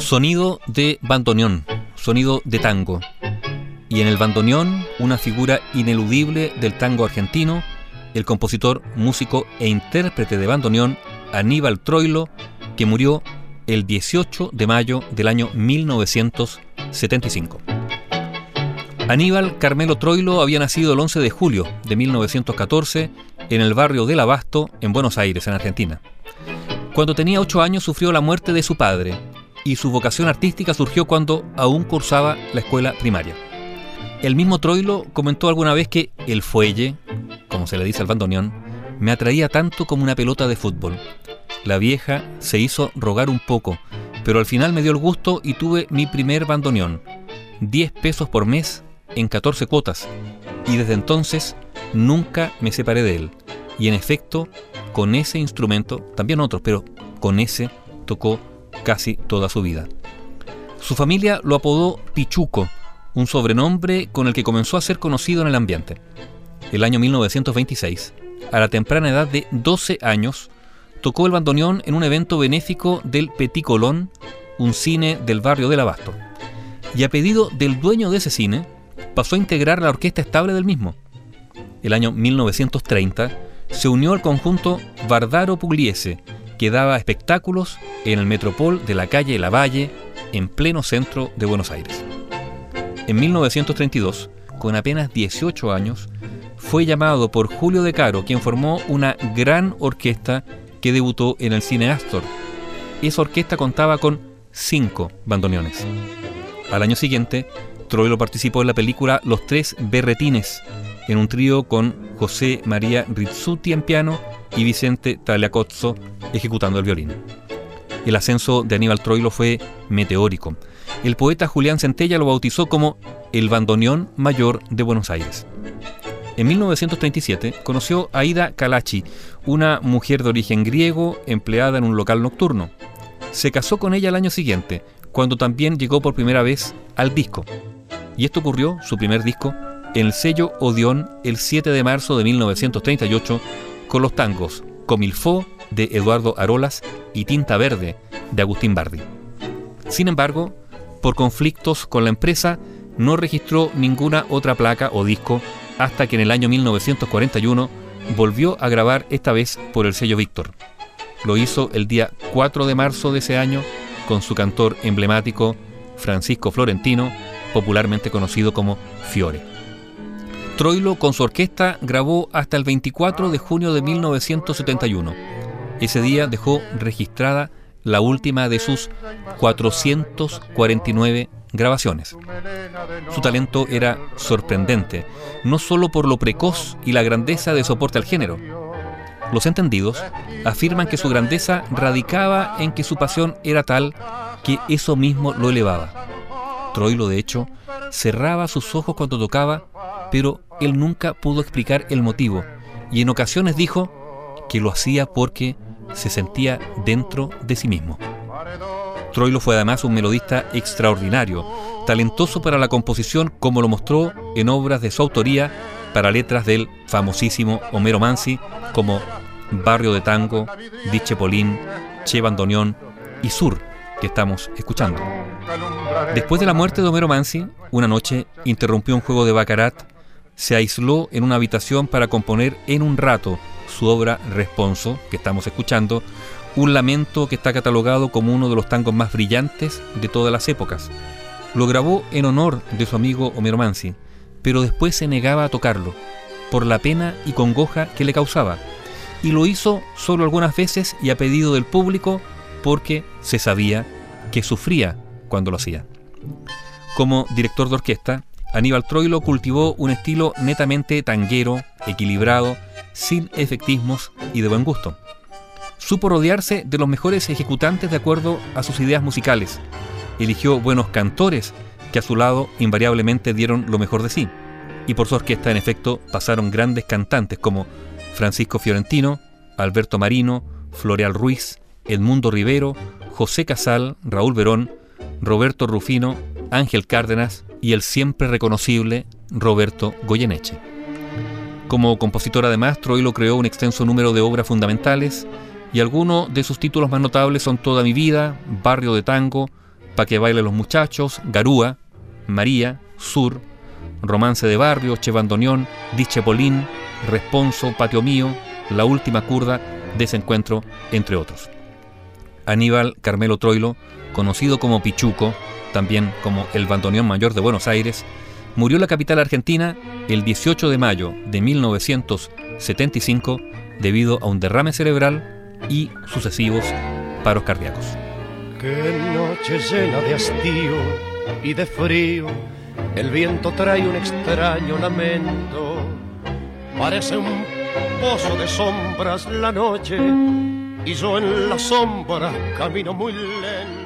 Sonido de bandoneón, sonido de tango. Y en el bandoneón, una figura ineludible del tango argentino, el compositor, músico e intérprete de bandoneón Aníbal Troilo, que murió el 18 de mayo del año 1975. Aníbal Carmelo Troilo había nacido el 11 de julio de 1914 en el barrio del Abasto, en Buenos Aires, en Argentina. Cuando tenía 8 años sufrió la muerte de su padre y su vocación artística surgió cuando aún cursaba la escuela primaria. El mismo Troilo comentó alguna vez que el fuelle, como se le dice al bandoneón, me atraía tanto como una pelota de fútbol. La vieja se hizo rogar un poco, pero al final me dio el gusto y tuve mi primer bandoneón. 10 pesos por mes en 14 cuotas. Y desde entonces nunca me separé de él. Y en efecto, con ese instrumento, también otros, pero con ese tocó casi toda su vida. Su familia lo apodó Pichuco, un sobrenombre con el que comenzó a ser conocido en el ambiente. El año 1926, a la temprana edad de 12 años, tocó el bandoneón en un evento benéfico del Petit Colón, un cine del barrio del Abasto. Y a pedido del dueño de ese cine, pasó a integrar la orquesta estable del mismo. El año 1930 se unió al conjunto Vardaro Pugliese, que daba espectáculos en el Metropol de la calle La Valle, en pleno centro de Buenos Aires. En 1932, con apenas 18 años, fue llamado por Julio De Caro, quien formó una gran orquesta que debutó en el cine Astor. Esa orquesta contaba con cinco bandoneones. Al año siguiente, Troilo participó en la película Los Tres Berretines, en un trío con José María Rizzuti en piano y Vicente Tagliacozzo ejecutando el violín. El ascenso de Aníbal Troilo fue meteórico. El poeta Julián Centella lo bautizó como el bandoneón mayor de Buenos Aires. En 1937 conoció a Ida Calachi, una mujer de origen griego empleada en un local nocturno. Se casó con ella el año siguiente, cuando también llegó por primera vez al disco. Y esto ocurrió, su primer disco, en el sello Odeón el 7 de marzo de 1938 con los tangos Comilfó de Eduardo Arolas y Tinta Verde de Agustín Bardi. Sin embargo, por conflictos con la empresa, no registró ninguna otra placa o disco hasta que en el año 1941 volvió a grabar esta vez por el sello Víctor. Lo hizo el día 4 de marzo de ese año con su cantor emblemático Francisco Florentino, popularmente conocido como Fiore. Troilo con su orquesta grabó hasta el 24 de junio de 1971. Ese día dejó registrada la última de sus 449 grabaciones. Su talento era sorprendente, no solo por lo precoz y la grandeza de soporte al género. Los entendidos afirman que su grandeza radicaba en que su pasión era tal que eso mismo lo elevaba. Troilo, de hecho, cerraba sus ojos cuando tocaba, pero él nunca pudo explicar el motivo y en ocasiones dijo que lo hacía porque se sentía dentro de sí mismo. Troilo fue además un melodista extraordinario, talentoso para la composición como lo mostró en obras de su autoría para letras del famosísimo Homero Mansi como Barrio de Tango, Diche Polín, Che Bandoneón y Sur, que estamos escuchando. Después de la muerte de Homero Mansi, una noche interrumpió un juego de Baccarat, se aisló en una habitación para componer en un rato su obra Responso, que estamos escuchando, un lamento que está catalogado como uno de los tangos más brillantes de todas las épocas. Lo grabó en honor de su amigo Homero Mansi, pero después se negaba a tocarlo, por la pena y congoja que le causaba, y lo hizo solo algunas veces y a pedido del público porque se sabía que sufría cuando lo hacía. Como director de orquesta, Aníbal Troilo cultivó un estilo netamente tanguero, equilibrado, sin efectismos y de buen gusto. Supo rodearse de los mejores ejecutantes de acuerdo a sus ideas musicales. Eligió buenos cantores que a su lado invariablemente dieron lo mejor de sí. Y por su orquesta, en efecto, pasaron grandes cantantes como Francisco Fiorentino, Alberto Marino, Floreal Ruiz, Edmundo Rivero, José Casal, Raúl Verón, Roberto Rufino, Ángel Cárdenas y el siempre reconocible Roberto Goyeneche. Como compositor además, Troilo creó un extenso número de obras fundamentales y algunos de sus títulos más notables son Toda mi vida, Barrio de Tango, Pa' que bailen los muchachos, Garúa, María, Sur, Romance de Barrio, Chevandoneón, Dichepolín, Responso, Patio Mío, La Última Curda, Desencuentro, entre otros. Aníbal Carmelo Troilo, conocido como Pichuco, también como el bandoneón mayor de Buenos Aires, murió la capital argentina el 18 de mayo de 1975 debido a un derrame cerebral y sucesivos paros cardíacos. Noche llena de hastío y de frío, el viento trae un extraño lamento, parece un pozo de sombras la noche y yo en la sombra camino muy lento